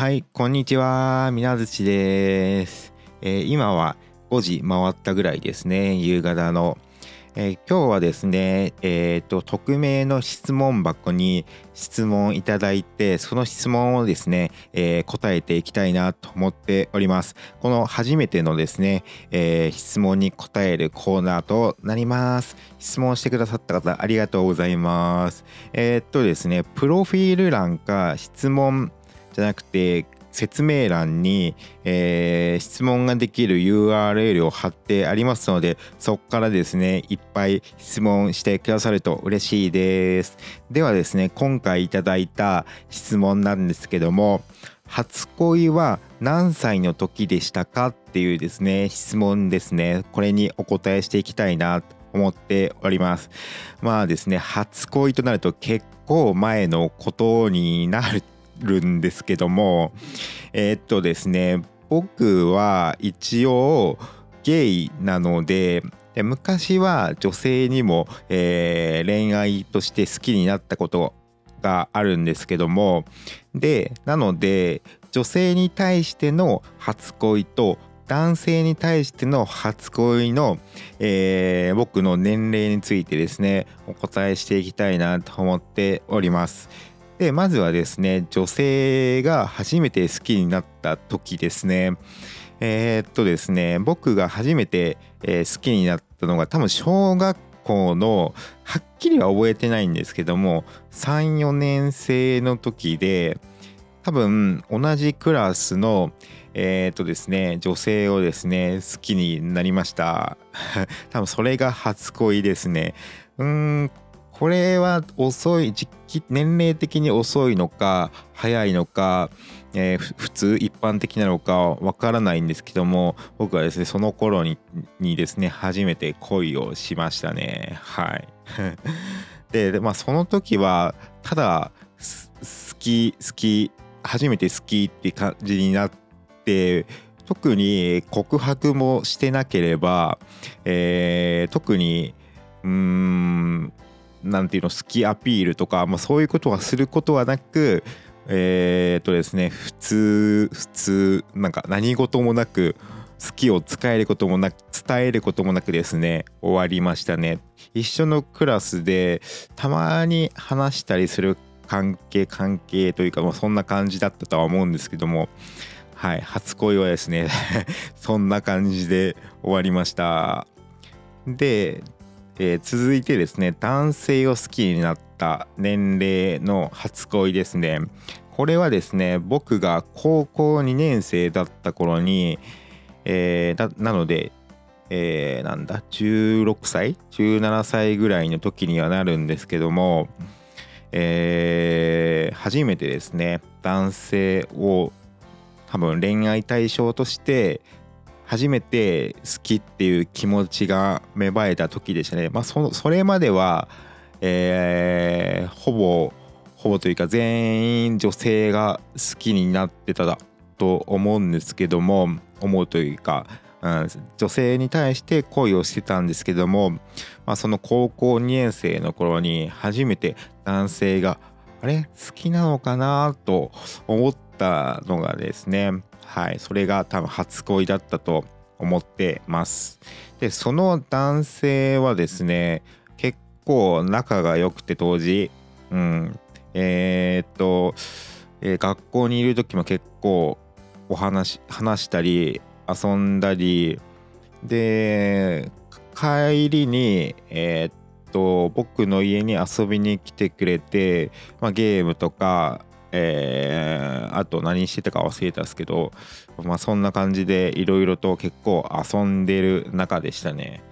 はい、こんにちは。みなずちです、えー今は5時回ったぐらいですね、夕方の。えー今日はですね、えーと、匿名の質問箱に質問いただいて、その質問をですね、えー答えていきたいなと思っております。この初めてのですね、え質問に答えるコーナーとなります。質問してくださった方、ありがとうございます。えっとですね、プロフィール欄か質問じゃなくて説明欄に、えー質問ができる URL を貼ってありますのでそこからですねいっぱい質問してくださると嬉しいです。ではですね今回いただいた質問なんですけども初恋は何歳の時でしたかっていうですね質問ですね。これにお答えしていきたいなと思っております。まあですね初恋となると結構前のことになるるんですけどもえーっとですね僕は一応ゲイなのでで昔は女性にも、えー恋愛として好きになったことがあるんですけどもでなので女性に対しての初恋と男性に対しての初恋の、えー僕の年齢についてですねお答えしていきたいなと思っております。でまずはですね女性が初めて好きになった時ですね。えーっとですね僕が初めて、え好きになったのが多分小学校のはっきりは覚えてないんですけども34年生の時で多分同じクラスのえーっとですね女性をですね好きになりました。多分それが初恋ですね。うんこれは遅い年齢的に遅いのか早いのか、えー普通一般的なのかわからないんですけども僕はですねその頃ににですね初めて恋をしましたね。はい。でまあその時はただ好き好き初めて好きって感じになって特に告白もしてなければ、えー特にうーんなんていうの好きアピールとか、まあ、そういうことはすることはなくえーっとですね普通普通なんか何事もなく好きを伝えることもなく伝えることもなくですね終わりましたね。一緒のクラスでたまに話したりする関係関係というか、まあ、そんな感じだったとは思うんですけどもはい初恋はですね そんな感じで終わりました。で、えー続いてですね男性を好きになった年齢の初恋ですね。これはですね僕が高校2年生だった頃に、えーなので、えーなんだ16歳？17歳ぐらいの時にはなるんですけども、えー初めてですね男性を多分恋愛対象として初めて好きっていう気持ちが芽生えた時でしたね。まあ、そそれまでは、えーほぼほぼというか全員女性が好きになってただと思うんですけども思うというか、うん、女性に対して恋をしてたんですけども、まあ、その高校2年生の頃に初めて男性があれ？好きなのかな？と思ってたのがですねはいそれが多分初恋だったと思ってます。でその男性はですね結構仲が良くて当時うんえーっと、えー学校にいる時も結構お話話したり遊んだりで帰りにえーっと僕の家に遊びに来てくれて、まあ、ゲームとかえーあと何してたか忘れたですけど、まあ、そんな感じでいろいろと結構遊んでる中でしたね。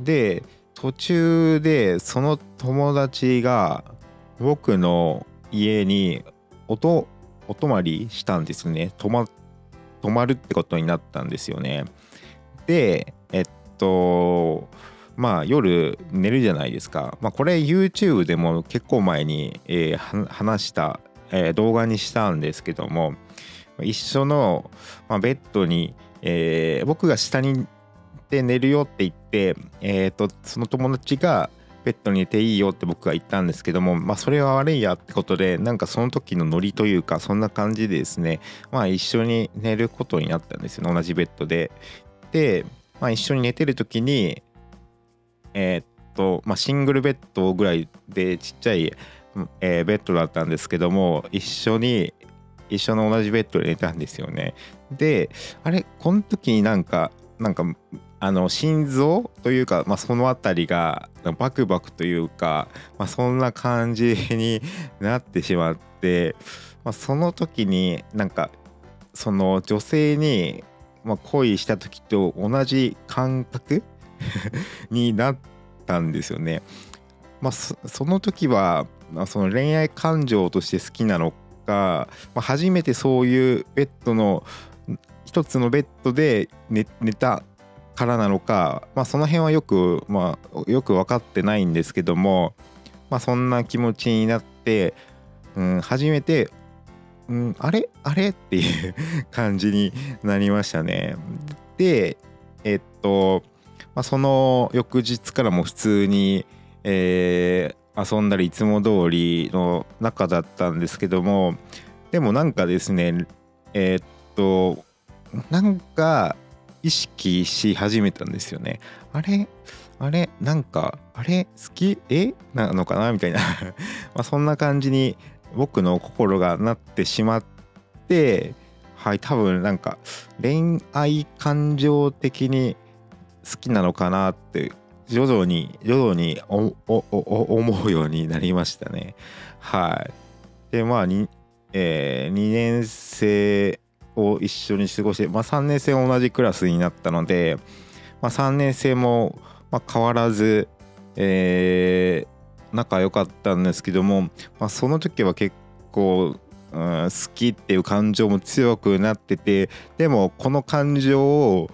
で途中でその友達が僕の家におとお泊まりしたんですね泊ま泊まるってことになったんですよね。でえっとまあ夜寝るじゃないですか。まあこれ YouTube でも結構前に、えー話した、えー動画にしたんですけども一緒の、まあ、ベッドに、えー僕が下にで寝るよって言って、えーとその友達が、ベッドに寝ていいよって僕が言ったんですけども、まあ、それは悪いやってことでなんかその時のノリというかそんな感じでですねまあ一緒に寝ることになったんですよ同じベッドで。で、まあ、一緒に寝てる時にえー、っと、まあ、シングルベッドぐらいでちっちゃい、えー、ベッドだったんですけども一緒に一緒の同じベッドで寝たんですよね。であれこの時になんかなんかあの心臓というか、まあ、その辺りがバクバクというか、まあ、そんな感じに なってしまって、まあ、その時になんかその女性に、ま恋した時と同じ感覚 になったんですよね。まあ、その時は、まあ、その恋愛感情として好きなのか、まあ、初めてそういうベッドの一つのベッドで寝寝たからなのか、まあ、その辺はよく、まあ、よく分かってないんですけども、まあ、そんな気持ちになって、うん、初めて、うん、あれ？あれ？っていう感じになりましたね。でえっと、まあ、その翌日からも普通に、えー、遊んだりいつも通りの中だったんですけどもでもなんかですねえー、っとなんか意識し始めたんですよね。あれ？あれ？なんかあれ？好き？え？なのかなみたいな。まあそんな感じに僕の心がなってしまってはい多分なんか恋愛感情的に好きなのかなって徐々に徐々に思うようになりましたね。はい。でまあに、えー、2年生を一緒に過ごして、まあ、3年生も同じクラスになったので、まあ、3年生もま変わらず、えー、仲良かったんですけども、まあ、その時は結構、うん、好きっていう感情も強くなっててでもこの感情を、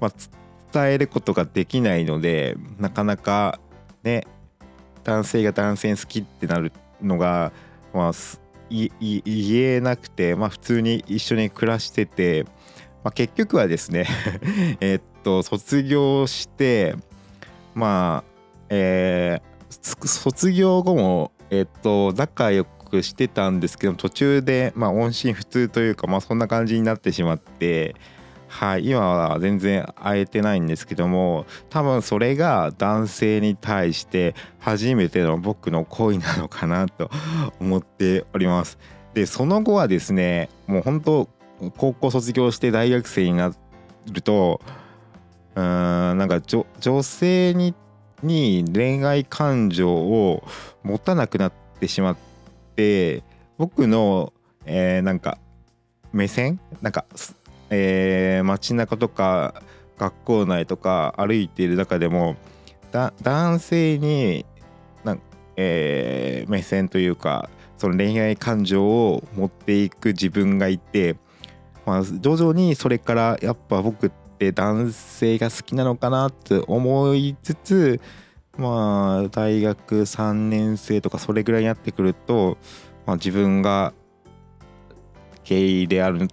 まあ、伝えることができないのでなかなかね男性が男性好きってなるのが、まあ、言えなくて、まあ、普通に一緒に暮らしてて、まあ、結局はですね えっと卒業してまあえー、卒業後もえっと仲良くしてたんですけど途中でまあ音信不通というかまあそんな感じになってしまってはい今は全然会えてないんですけども多分それが男性に対して初めての僕の恋なのかなと思っております。でその後はですねもう本当高校卒業して大学生になるとうーんなんか女性にに恋愛感情を持たなくなってしまって僕の、えー、なんか目線なんかえー、街中とか学校内とか歩いている中でも男性にな、えー、目線というかその恋愛感情を持っていく自分がいて、まあ、徐々にそれからやっぱ僕って男性が好きなのかなって思いつつまあ大学3年生とかそれぐらいになってくると、まあ、自分がゲイである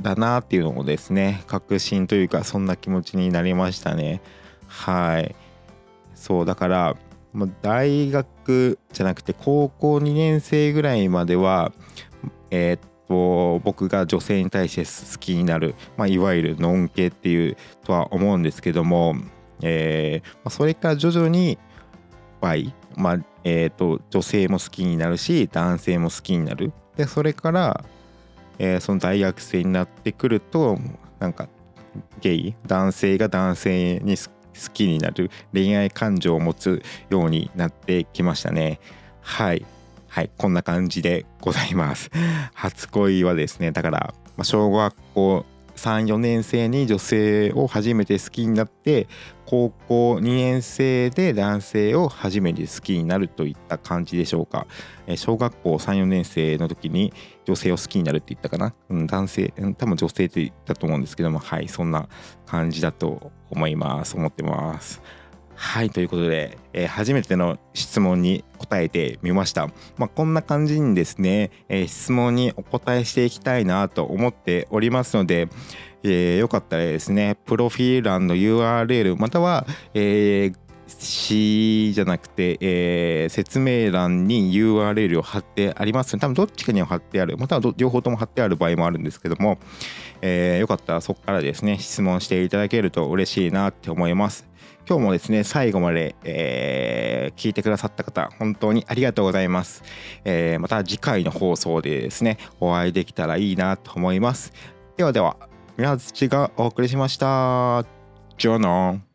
だなっていうのをですね確信というかそんな気持ちになりましたね。はい。そうだから大学じゃなくて高校2年生ぐらいまではえー、っと僕が女性に対して好きになる、まあ、いわゆるノン系っていうとは思うんですけども、えー、それから徐々に倍、まあえー、と女性も好きになるし男性も好きになる。でそれからえー、その大学生になってくるとなんかゲイ？男性が男性に好きになる恋愛感情を持つようになってきましたね。はい。はい。こんな感じでございます。初恋はですねだから、まあ、小学校34年生に女性を初めて好きになって高校2年生で男性を初めて好きになるといった感じでしょうか。小学校34年生の時に女性を好きになるって言ったかな、うん、男性多分女性って言ったと思うんですけどもはいそんな感じだと思います。思ってます。はいということで、えー、初めての質問に答えてみました。まあ、こんな感じにですね、えー、質問にお答えしていきたいなと思っておりますので、えー、よかったらですね、プロフィール欄の URL または、えー詩じゃなくて、えー、説明欄に URL を貼ってあります多分どっちかには貼ってあるまたは両方とも貼ってある場合もあるんですけども、えー、よかったらそこからですね質問していただけると嬉しいなって思います今日もですね最後まで、えー、聞いてくださった方本当にありがとうございます、えー、また次回の放送でですねお会いできたらいいなと思いますではでは宮津がお送りしました。じゃあな。